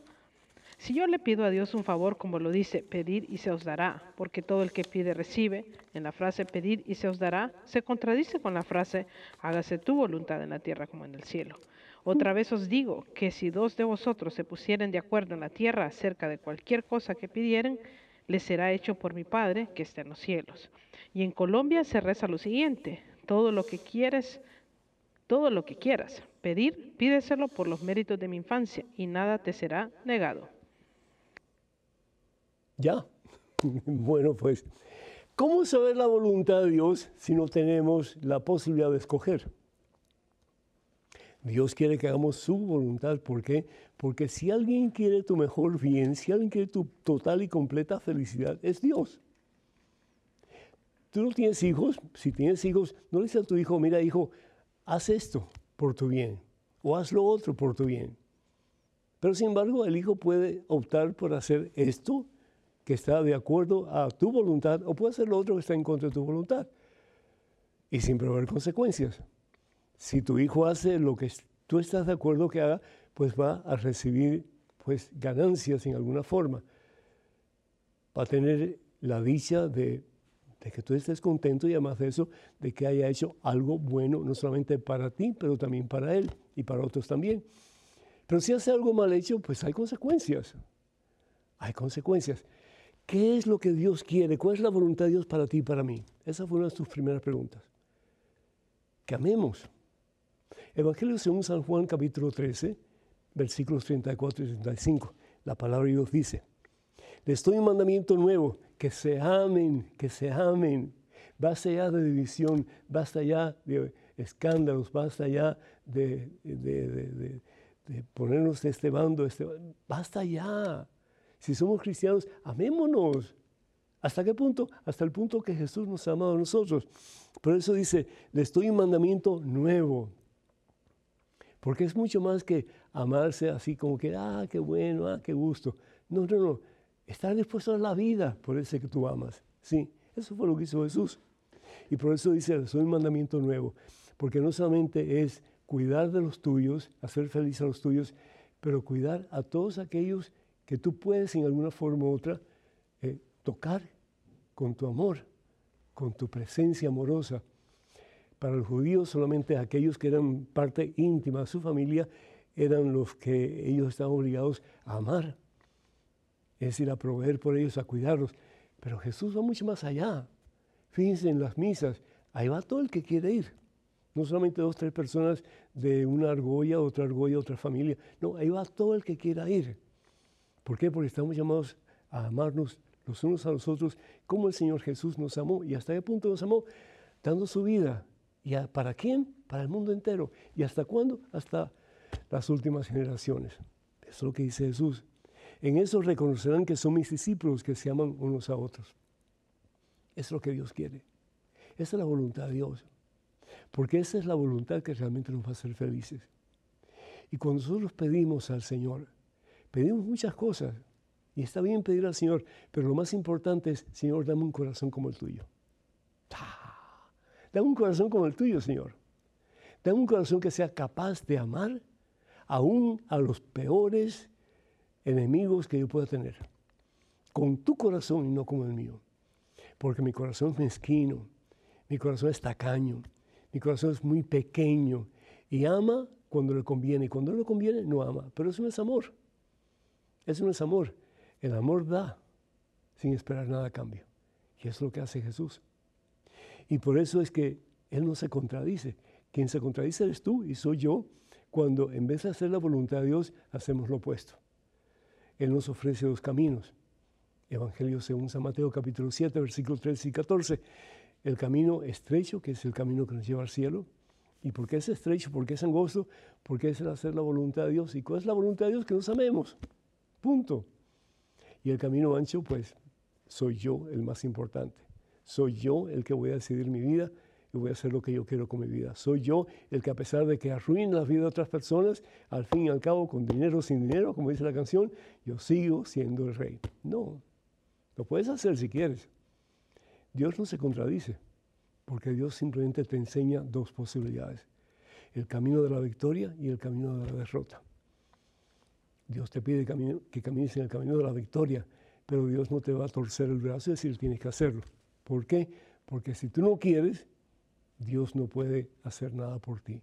Si yo le pido a Dios un favor, como lo dice, pedir y se os dará, porque todo el que pide recibe, en la frase pedir y se os dará, se contradice con la frase hágase tu voluntad en la tierra como en el cielo. Otra vez os digo que si dos de vosotros se pusieren de acuerdo en la tierra acerca de cualquier cosa que pidieren, les será hecho por mi Padre que está en los cielos. Y en Colombia se reza lo siguiente, todo lo que quieres, todo lo que quieras pedir, pídeselo por los méritos de mi infancia y nada te será negado. Ya. Bueno, pues, ¿cómo saber la voluntad de Dios si no tenemos la posibilidad de escoger? Dios quiere que hagamos su voluntad. ¿Por qué? Porque si alguien quiere tu mejor bien, si alguien quiere tu total y completa felicidad, es Dios. Tú no tienes hijos, si tienes hijos, no le dices a tu hijo, mira hijo, haz esto por tu bien o haz lo otro por tu bien. Pero sin embargo, el hijo puede optar por hacer esto que está de acuerdo a tu voluntad o puede hacer lo otro que está en contra de tu voluntad. Y sin haber consecuencias. Si tu hijo hace lo que tú estás de acuerdo que haga, pues va a recibir pues ganancias en alguna forma. Va a tener la dicha de, de, que tú estés contento y además de eso, de que haya hecho algo bueno, no solamente para ti, pero también para él y para otros también. Pero si hace algo mal hecho, pues hay consecuencias. Hay consecuencias. ¿Qué es lo que Dios quiere? ¿Cuál es la voluntad de Dios para ti y para mí? Esa fue una tus primeras preguntas. Que amemos. Evangelio según San Juan capítulo 13, versículos 34 y 35. La palabra de Dios dice, les doy un mandamiento nuevo, que se amen, que se amen. Basta ya de división, basta ya de escándalos, basta ya de ponernos de este bando, este, basta ya. Si somos cristianos, amémonos. ¿Hasta qué punto? Hasta el punto que Jesús nos ha amado a nosotros. Por eso dice, les doy un mandamiento nuevo. Porque es mucho más que amarse así como que, ah, qué bueno, ah, qué gusto. No, no, no. Estar dispuesto a la vida por ese que tú amas. Sí, eso fue lo que hizo Jesús. Y por eso dice, les doy un mandamiento nuevo. Porque no solamente es cuidar de los tuyos, hacer feliz a los tuyos, pero cuidar a todos aquellos que tú puedes en alguna forma u otra eh, tocar con tu amor, con tu presencia amorosa. Para los judíos solamente aquellos que eran parte íntima de su familia eran los que ellos estaban obligados a amar, es decir, a proveer por ellos, a cuidarlos. Pero Jesús va mucho más allá. Fíjense en las misas, ahí va todo el que quiere ir. No solamente dos, tres personas de una argolla, otra argolla, otra familia. No, ahí va todo el que quiera ir. ¿Por qué? Porque estamos llamados a amarnos los unos a los otros como el Señor Jesús nos amó. ¿Y hasta qué punto nos amó? Dando su vida. ¿Y para quién? Para el mundo entero. ¿Y hasta cuándo? Hasta las últimas generaciones. Eso es lo que dice Jesús. En eso reconocerán que son mis discípulos que se aman unos a otros. Eso es lo que Dios quiere. Esa es la voluntad de Dios. Porque esa es la voluntad que realmente nos va a hacer felices. Y cuando nosotros pedimos al Señor, Pedimos muchas cosas y está bien pedir al Señor, pero lo más importante es, Señor, dame un corazón como el tuyo. Dame un corazón como el tuyo, Señor. Dame un corazón que sea capaz de amar aún a los peores enemigos que yo pueda tener. Con tu corazón y no como el mío. Porque mi corazón es mezquino, mi corazón es tacaño, mi corazón es muy pequeño y ama cuando le conviene. Cuando no le conviene, no ama. Pero eso no es amor. Eso no es amor. El amor da sin esperar nada a cambio. Y es lo que hace Jesús. Y por eso es que Él no se contradice. Quien se contradice eres tú y soy yo cuando en vez de hacer la voluntad de Dios, hacemos lo opuesto. Él nos ofrece dos caminos. Evangelio según San Mateo capítulo 7, versículos 13 y 14. El camino estrecho, que es el camino que nos lleva al cielo. ¿Y por qué es estrecho? ¿Por qué es angosto? Porque es el hacer la voluntad de Dios. ¿Y cuál es la voluntad de Dios? Que nos amemos. Punto. Y el camino ancho, pues, soy yo el más importante. Soy yo el que voy a decidir mi vida y voy a hacer lo que yo quiero con mi vida. Soy yo el que a pesar de que arruine la vida de otras personas, al fin y al cabo, con dinero o sin dinero, como dice la canción, yo sigo siendo el rey. No, lo puedes hacer si quieres. Dios no se contradice, porque Dios simplemente te enseña dos posibilidades, el camino de la victoria y el camino de la derrota. Dios te pide que camines en el camino de la victoria, pero Dios no te va a torcer el brazo y decir tienes que hacerlo. ¿Por qué? Porque si tú no quieres, Dios no puede hacer nada por ti.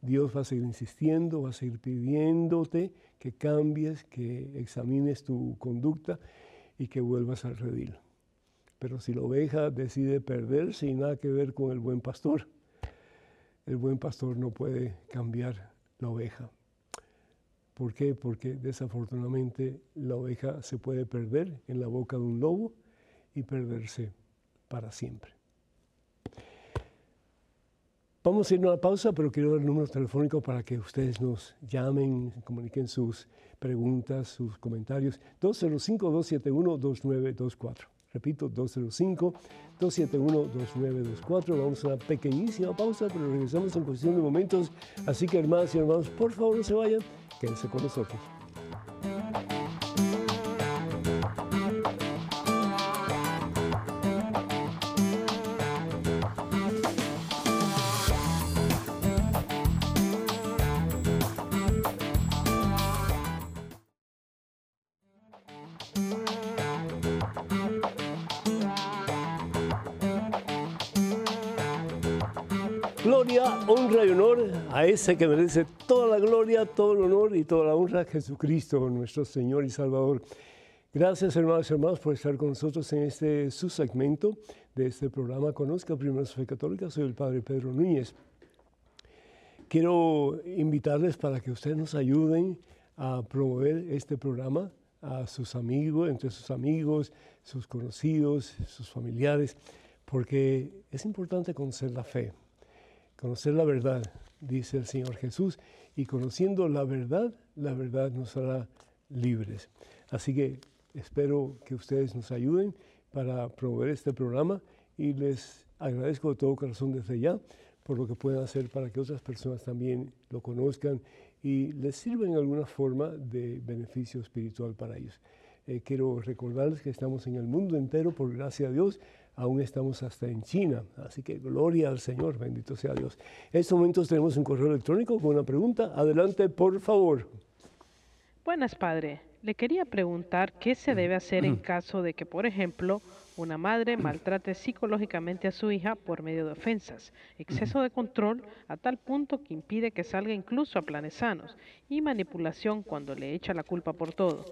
Dios va a seguir insistiendo, va a seguir pidiéndote que cambies, que examines tu conducta y que vuelvas al redil. Pero si la oveja decide perderse y nada que ver con el buen pastor, el buen pastor no puede cambiar la oveja. ¿Por qué? Porque desafortunadamente la oveja se puede perder en la boca de un lobo y perderse para siempre. Vamos a ir a una pausa, pero quiero dar el número telefónico para que ustedes nos llamen, comuniquen sus preguntas, sus comentarios. 205-271-2924. Repito, 205-271-2924. Vamos a una pequeñísima pausa, pero regresamos en cuestión de momentos. Así que hermanas y hermanos, por favor no se vayan, quédense con nosotros. Ese que merece toda la gloria, todo el honor y toda la honra, Jesucristo, nuestro Señor y Salvador. Gracias, hermanos y hermanos, por estar con nosotros en este subsegmento de este programa Conozca Primero Fe Católica. Soy el Padre Pedro Núñez. Quiero invitarles para que ustedes nos ayuden a promover este programa a sus amigos, entre sus amigos, sus conocidos, sus familiares, porque es importante conocer la fe conocer la verdad, dice el Señor Jesús, y conociendo la verdad, la verdad nos hará libres. Así que espero que ustedes nos ayuden para promover este programa y les agradezco de todo corazón desde ya por lo que pueden hacer para que otras personas también lo conozcan y les sirva en alguna forma de beneficio espiritual para ellos. Eh, quiero recordarles que estamos en el mundo entero, por gracia de Dios, aún estamos hasta en China. Así que gloria al Señor, bendito sea Dios. En estos momentos tenemos un correo electrónico con una pregunta. Adelante, por favor. Buenas, padre. Le quería preguntar qué se debe hacer en caso de que, por ejemplo, una madre maltrate psicológicamente a su hija por medio de ofensas, exceso de control a tal punto que impide que salga incluso a planes sanos y manipulación cuando le echa la culpa por todo.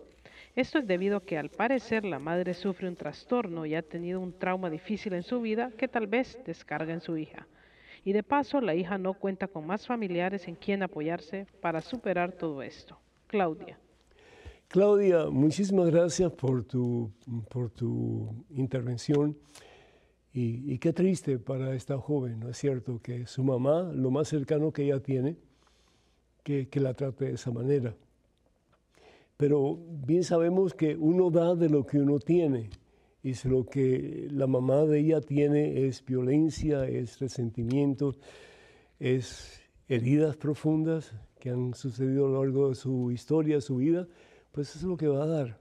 Esto es debido a que al parecer la madre sufre un trastorno y ha tenido un trauma difícil en su vida que tal vez descarga en su hija. Y de paso la hija no cuenta con más familiares en quien apoyarse para superar todo esto. Claudia. Claudia, muchísimas gracias por tu, por tu intervención. Y, qué triste para esta joven, ¿no es cierto? Que su mamá, lo más cercano que ella tiene, que, que la trate de esa manera pero bien sabemos que uno da de lo que uno tiene. Y si lo que la mamá de ella tiene es violencia, es resentimiento, es heridas profundas que han sucedido a lo largo de su historia, su vida, pues eso es lo que va a dar.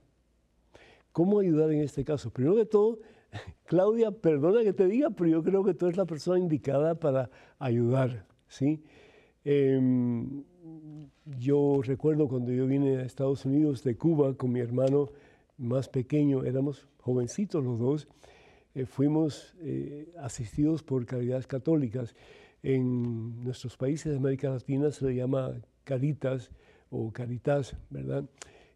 ¿Cómo ayudar en este caso? Primero de todo, Claudia, perdona que te diga, pero yo creo que tú eres la persona indicada para ayudar, ¿sí? Em, yo recuerdo cuando yo vine a Estados Unidos de Cuba con mi hermano más pequeño, éramos jovencitos los dos, eh, fuimos eh, asistidos por caridades católicas. En nuestros países de América Latina se le llama Caritas o Caritas, ¿verdad?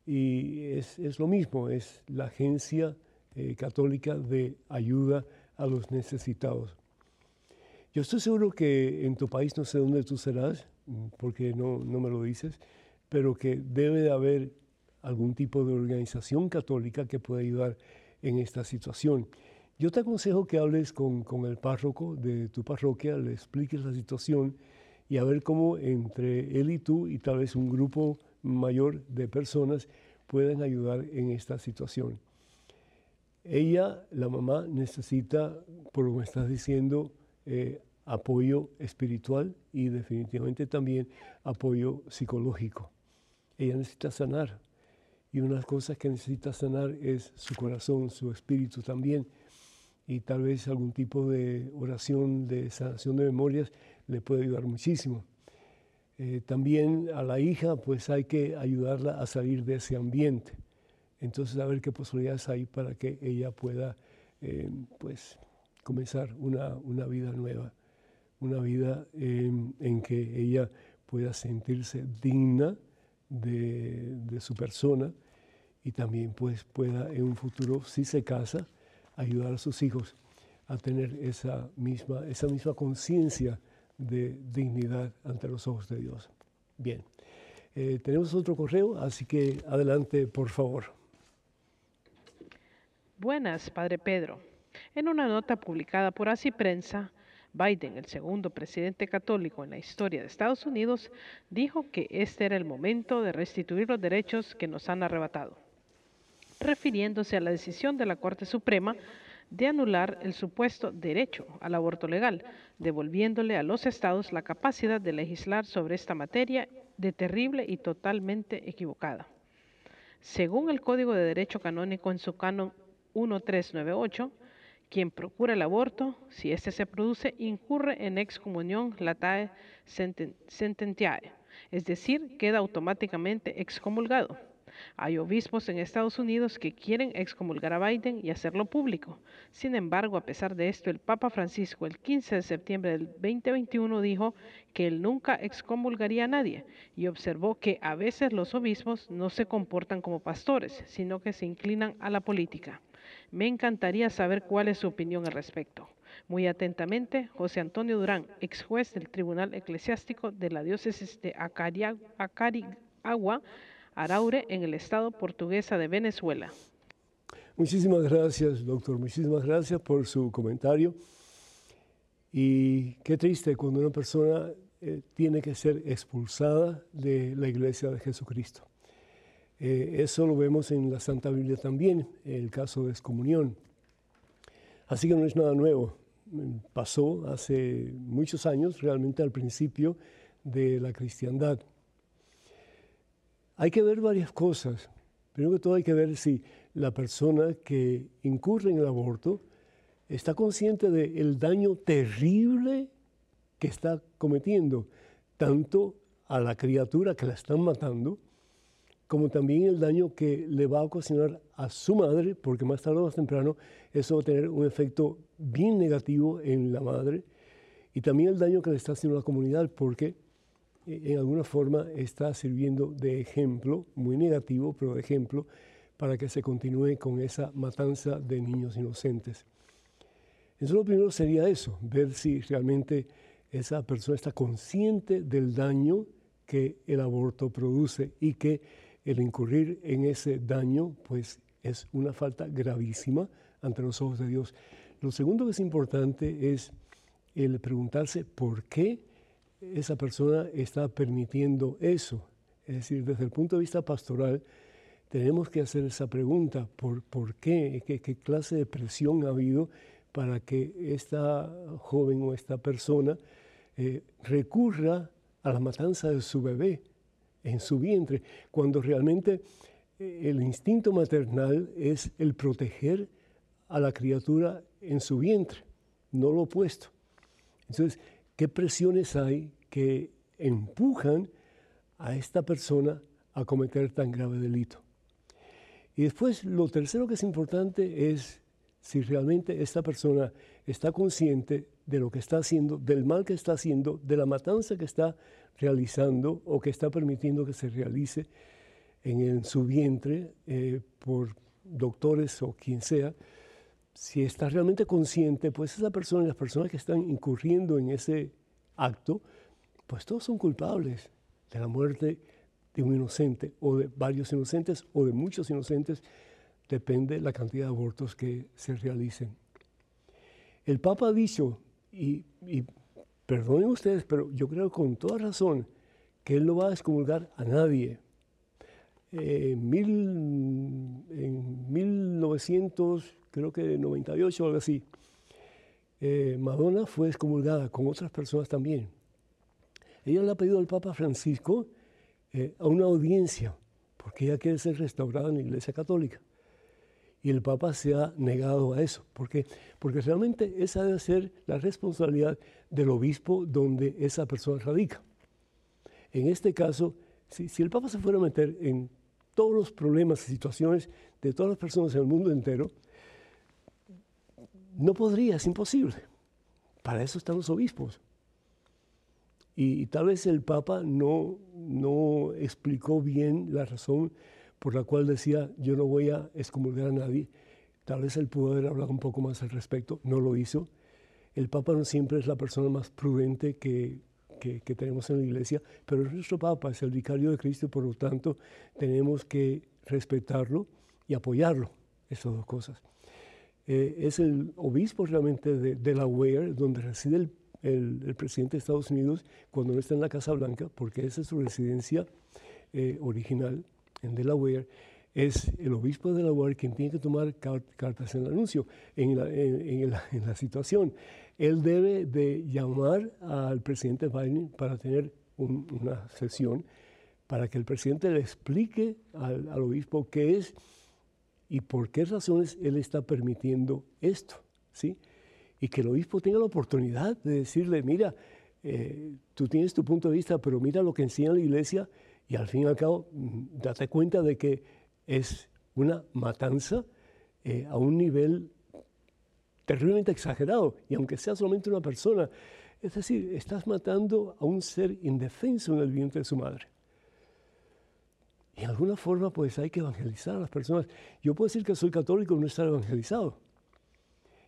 Y es, es lo mismo, es la agencia eh, católica de ayuda a los necesitados. Yo estoy seguro que en tu país, no sé dónde tú serás, porque no, no me lo dices, pero que debe de haber algún tipo de organización católica que pueda ayudar en esta situación. Yo te aconsejo que hables con, con, el párroco de tu parroquia, le expliques la situación y a ver cómo entre él y tú y tal vez un grupo mayor de personas pueden ayudar en esta situación. Ella, la mamá, necesita, por lo que me estás diciendo, eh, apoyo espiritual y definitivamente también apoyo psicológico. Ella necesita sanar y una de las cosas que necesita sanar es su corazón, su espíritu también y tal vez algún tipo de oración de sanación de memorias le puede ayudar muchísimo. Eh, también a la hija, pues hay que ayudarla a salir de ese ambiente. Entonces, a ver qué posibilidades hay para que ella pueda, eh, pues, comenzar una, vida nueva, una vida en que ella pueda sentirse digna de, de, su persona y también, pues, pueda en un futuro, si se casa, ayudar a sus hijos a tener esa misma, esa misma conciencia de dignidad ante los ojos de Dios. Bien, eh, tenemos otro correo, así que adelante, por favor. Buenas, Padre Pedro. En una nota publicada por Así Prensa, Biden, el segundo presidente católico en la historia de Estados Unidos, dijo que este era el momento de restituir los derechos que nos han arrebatado, refiriéndose a la decisión de la Corte Suprema de anular el supuesto derecho al aborto legal, devolviéndole a los estados la capacidad de legislar sobre esta materia de terrible y totalmente equivocada. Según el Código de Derecho Canónico en su canon 1398, quien procura el aborto, si éste se produce, incurre en excomunión latae sententiae, es decir, queda automáticamente excomulgado. Hay obispos en Estados Unidos que quieren excomulgar a Biden y hacerlo público. Sin embargo, a pesar de esto, el Papa Francisco el 15 de septiembre del 2021 dijo que él nunca excomulgaría a nadie y observó que a veces los obispos no se comportan como pastores, sino que se inclinan a la política. Me encantaría saber cuál es su opinión al respecto. Muy atentamente, José Antonio Durán, ex juez del Tribunal Eclesiástico de la Diócesis de Acarigua, Araure, en el estado portuguesa de Venezuela. Muchísimas gracias, doctor. Muchísimas gracias por su comentario. Y qué triste cuando una persona eh, tiene que ser expulsada de la iglesia de Jesucristo. Eh, eso lo vemos en la Santa Biblia también, el caso de excomunión. Así que no es nada nuevo. Pasó hace muchos años, realmente al principio de la cristiandad. Hay que ver varias cosas. Primero que todo hay que ver si la persona que incurre en el aborto está consciente del daño terrible que está cometiendo, tanto a la criatura que la están matando, como también el daño que le va a ocasionar a su madre, porque más tarde o más temprano eso va a tener un efecto bien negativo en la madre, y también el daño que le está haciendo a la comunidad, porque en alguna forma está sirviendo de ejemplo, muy negativo, pero de ejemplo, para que se continúe con esa matanza de niños inocentes. Entonces lo primero sería eso, ver si realmente esa persona está consciente del daño que el aborto produce y que el incurrir en ese daño pues es una falta gravísima ante los ojos de Dios. Lo segundo que es importante es el preguntarse por qué esa persona está permitiendo eso. Es decir, desde el punto de vista pastoral, tenemos que hacer esa pregunta, ¿por, por qué? qué? clase de presión ha habido para que esta joven o esta persona eh, recurra a la matanza de su bebé en su vientre, cuando realmente eh, el instinto maternal es el proteger a la criatura en su vientre, no lo opuesto. Entonces, ¿qué presiones hay que empujan a esta persona a cometer tan grave delito. Y después, lo tercero que es importante es si realmente esta persona está consciente de lo que está haciendo, del mal que está haciendo, de la matanza que está realizando o que está permitiendo que se realice en, su vientre eh, por doctores o quien sea, si está realmente consciente, pues esa persona y las personas que están incurriendo en ese acto, pues todos son culpables de la muerte de un inocente o de varios inocentes o de muchos inocentes, depende la cantidad de abortos que se realicen. El Papa ha dicho, y, perdonen ustedes, pero yo creo con toda razón que él no va a excomulgar a nadie. en 1900, creo que 98 o algo así, eh, Madonna fue excomulgada con otras personas también. Ella le ha pedido al Papa Francisco eh, a una audiencia, porque ella quiere ser restaurada en la Iglesia Católica. Y el Papa se ha negado a eso. ¿Por qué? Porque realmente esa debe ser la responsabilidad del obispo donde esa persona radica. En este caso, si, si el Papa se fuera a meter en todos los problemas y situaciones de todas las personas en el mundo entero, no podría, es imposible. Para eso están los obispos. Y, tal vez el Papa no, no explicó bien la razón por la cual decía yo no voy a excomulgar a nadie. Tal vez él pudo haber hablado un poco más al respecto, no lo hizo. El Papa no siempre es la persona más prudente que, que, tenemos en la iglesia, pero es nuestro Papa, es el vicario de Cristo, por lo tanto tenemos que respetarlo y apoyarlo, esas dos cosas. Eh, es el obispo realmente de Delaware, donde reside el el, presidente de Estados Unidos cuando no está en la Casa Blanca, porque esa es su residencia eh, original en Delaware, es el obispo de Delaware quien tiene que tomar cartas en el anuncio, en la, la, situación. Él debe de llamar al presidente Biden para tener una sesión para que el presidente le explique al, al, obispo qué es y por qué razones él está permitiendo esto, ¿sí? y que el obispo tenga la oportunidad de decirle, mira, eh, tú tienes tu punto de vista, pero mira lo que enseña la iglesia y al fin y al cabo mm, date cuenta de que es una matanza eh, a un nivel terriblemente exagerado y aunque sea solamente una persona, es decir, estás matando a un ser indefenso en el vientre de su madre. Y de alguna forma pues hay que evangelizar a las personas. Yo puedo decir que soy católico y no estar evangelizado.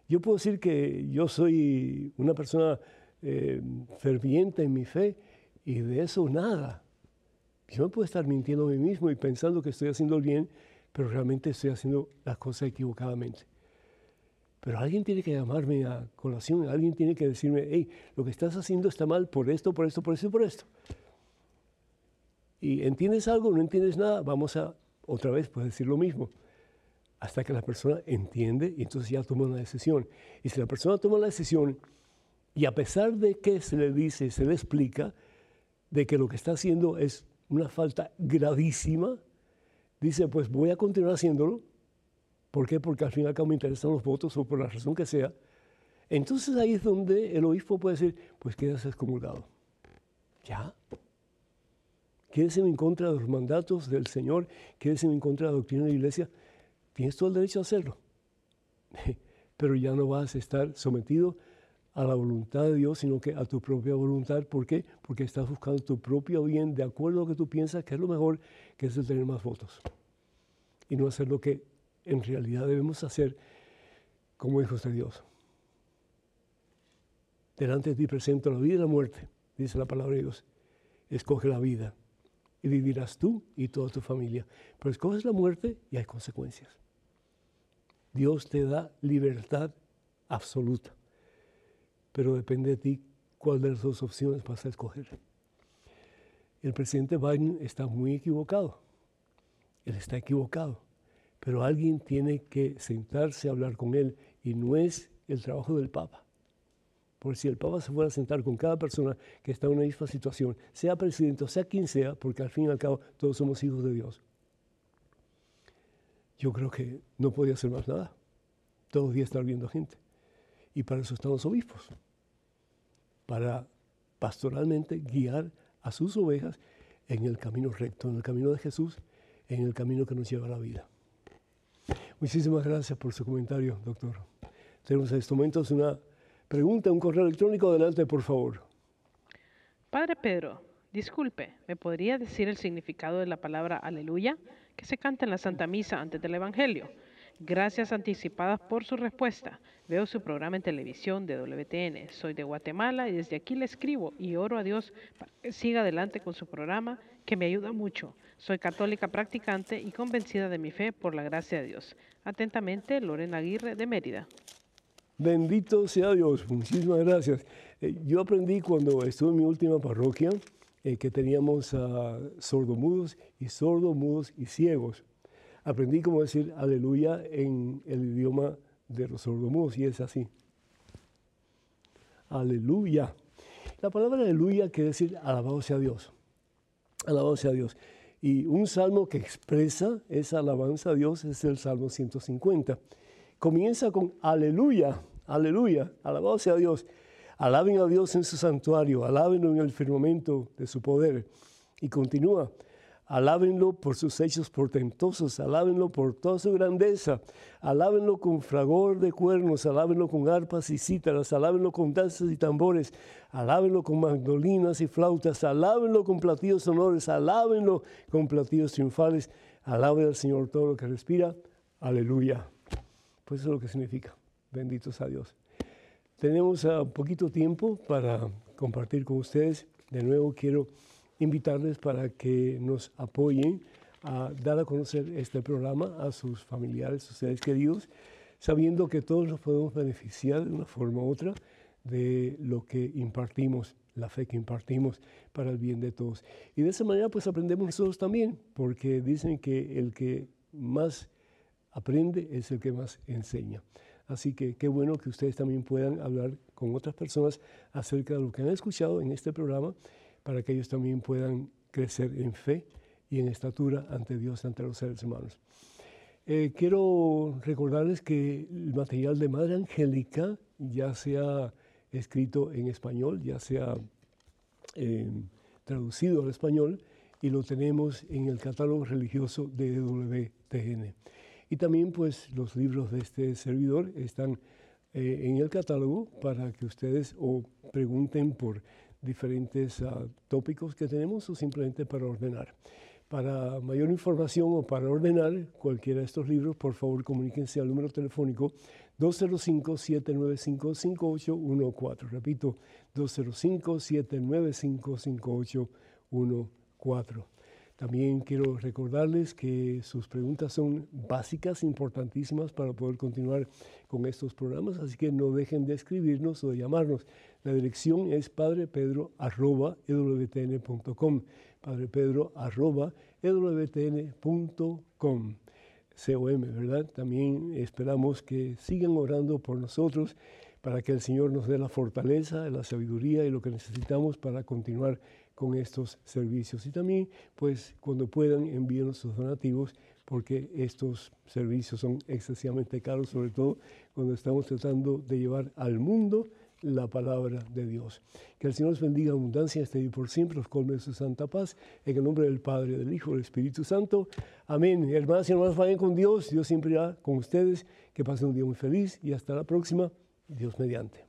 Yo puedo decir que yo soy una persona eh, ferviente en mi fe y de eso nada. Yo no puedo estar mintiendo a mí mismo y pensando que estoy haciendo bien, pero realmente estoy haciendo las cosas equivocadamente. Pero alguien tiene que llamarme a colación, alguien tiene que decirme, hey, lo que estás haciendo está mal por esto, por esto, por esto y por esto. Y entiendes algo, no entiendes nada, vamos a otra vez pues decir lo mismo hasta que la persona entiende y entonces ya toma una decisión. Y si la persona toma la decisión y a pesar de que se le dice, se le explica de que lo que está haciendo es una falta gravísima, dice, pues voy a continuar haciéndolo. ¿Por qué? Porque al final me interesan los votos o por la razón que sea. Entonces ahí es donde el obispo puede decir, pues quedas excomulgado. Ya. Quédese en contra de los mandatos del Señor, quédese en contra de la doctrina de la iglesia Tienes todo el derecho a hacerlo, pero ya no vas a estar sometido a la voluntad de Dios, sino que a tu propia voluntad. ¿Por qué? Porque estás buscando tu propio bien de acuerdo a lo que tú piensas que es lo mejor, que es el tener más votos. Y no hacer lo que en realidad debemos hacer como hijos de Dios. Delante de ti presento la vida y la muerte, dice la palabra de Dios. Escoge la vida y vivirás tú y toda tu familia. Pero escoges la muerte y hay consecuencias. Dios te da libertad absoluta, pero depende de ti cuál de las dos opciones vas a escoger. El presidente Biden está muy equivocado, él está equivocado, pero alguien tiene que sentarse a hablar con él y no es el trabajo del Papa. Porque si el Papa se fuera a sentar con cada persona que está en una misma situación, sea presidente o sea quien sea, porque al fin y al cabo todos somos hijos de Dios, yo creo que no podía hacer más nada. Todos los días estar viendo gente. Y para eso están los obispos. Para pastoralmente guiar a sus ovejas en el camino recto, en el camino de Jesús, en el camino que nos lleva a la vida. Muchísimas gracias por su comentario, doctor. Tenemos en estos momentos una pregunta, un correo electrónico. Adelante, por favor. Padre Pedro, disculpe, ¿me podría decir el significado de la palabra aleluya? que se canta en la Santa Misa antes del Evangelio. Gracias anticipadas por su respuesta. Veo su programa en televisión de WTN. Soy de Guatemala y desde aquí le escribo y oro a Dios para que siga adelante con su programa que me ayuda mucho. Soy católica practicante y convencida de mi fe por la gracia de Dios. Atentamente, Lorena Aguirre de Mérida. Bendito sea Dios. Muchísimas gracias. Eh, yo aprendí cuando estuve en mi última parroquia eh, que teníamos a sordomudos y sordomudos y ciegos. Aprendí cómo decir aleluya en el idioma de los sordomudos y es así. Aleluya. La palabra aleluya quiere decir alabado sea Dios. Alabado sea Dios. Y un salmo que expresa esa alabanza a Dios es el Salmo 150. Comienza con aleluya, aleluya, alabado sea Dios. Alaben a Dios en su santuario, alábenlo en el firmamento de su poder. Y continúa, Alábenlo por sus hechos portentosos, alábenlo por toda su grandeza, alábenlo con fragor de cuernos, alábenlo con arpas y cítaras, alábenlo con danzas y tambores, alábenlo con mandolinas y flautas, alábenlo con platillos sonores, alábenlo con platillos triunfales, alaben al Señor todo lo que respira, aleluya. Pues eso es lo que significa, benditos a Dios. Tenemos uh, poquito tiempo para compartir con ustedes. De nuevo quiero invitarles para que nos apoyen a dar a conocer este programa a sus familiares, sus seres queridos, sabiendo que todos nos podemos beneficiar de una forma u otra de lo que impartimos, la fe que impartimos para el bien de todos. Y de esa manera pues aprendemos nosotros también, porque dicen que el que más aprende es el que más enseña. Así que qué bueno que ustedes también puedan hablar con otras personas acerca de lo que han escuchado en este programa para que ellos también puedan crecer en fe y en estatura ante Dios, ante los seres humanos. Eh, quiero recordarles que el material de Madre Angélica ya sea escrito en español, ya sea eh, traducido al español, y lo tenemos en el catálogo religioso de WTN. Y también pues los libros de este servidor están eh, en el catálogo para que ustedes o pregunten por diferentes uh, tópicos que tenemos o simplemente para ordenar. Para mayor información o para ordenar cualquiera de estos libros, por favor comuníquense al número telefónico 205-795-5814. Repito, 205-795-5814. También quiero recordarles que sus preguntas son básicas, importantísimas para poder continuar con estos programas, así que no dejen de escribirnos o de llamarnos. La dirección es padrepedro.ewtn.com, padrepedro.ewtn.com, COM, ¿verdad? También esperamos que sigan orando por nosotros para que el Señor nos dé la fortaleza, la sabiduría y lo que necesitamos para continuar con estos servicios. Y también, pues, cuando puedan, envíen sus donativos, porque estos servicios son excesivamente caros, sobre todo cuando estamos tratando de llevar al mundo la palabra de Dios. Que el Señor os bendiga abundancia, este y por siempre, los colme de su santa paz, en el nombre del Padre, del Hijo, del Espíritu Santo. Amén. Hermanas y hermanos, vayan con Dios. Dios siempre irá con ustedes. Que pasen un día muy feliz y hasta la próxima. Dios mediante.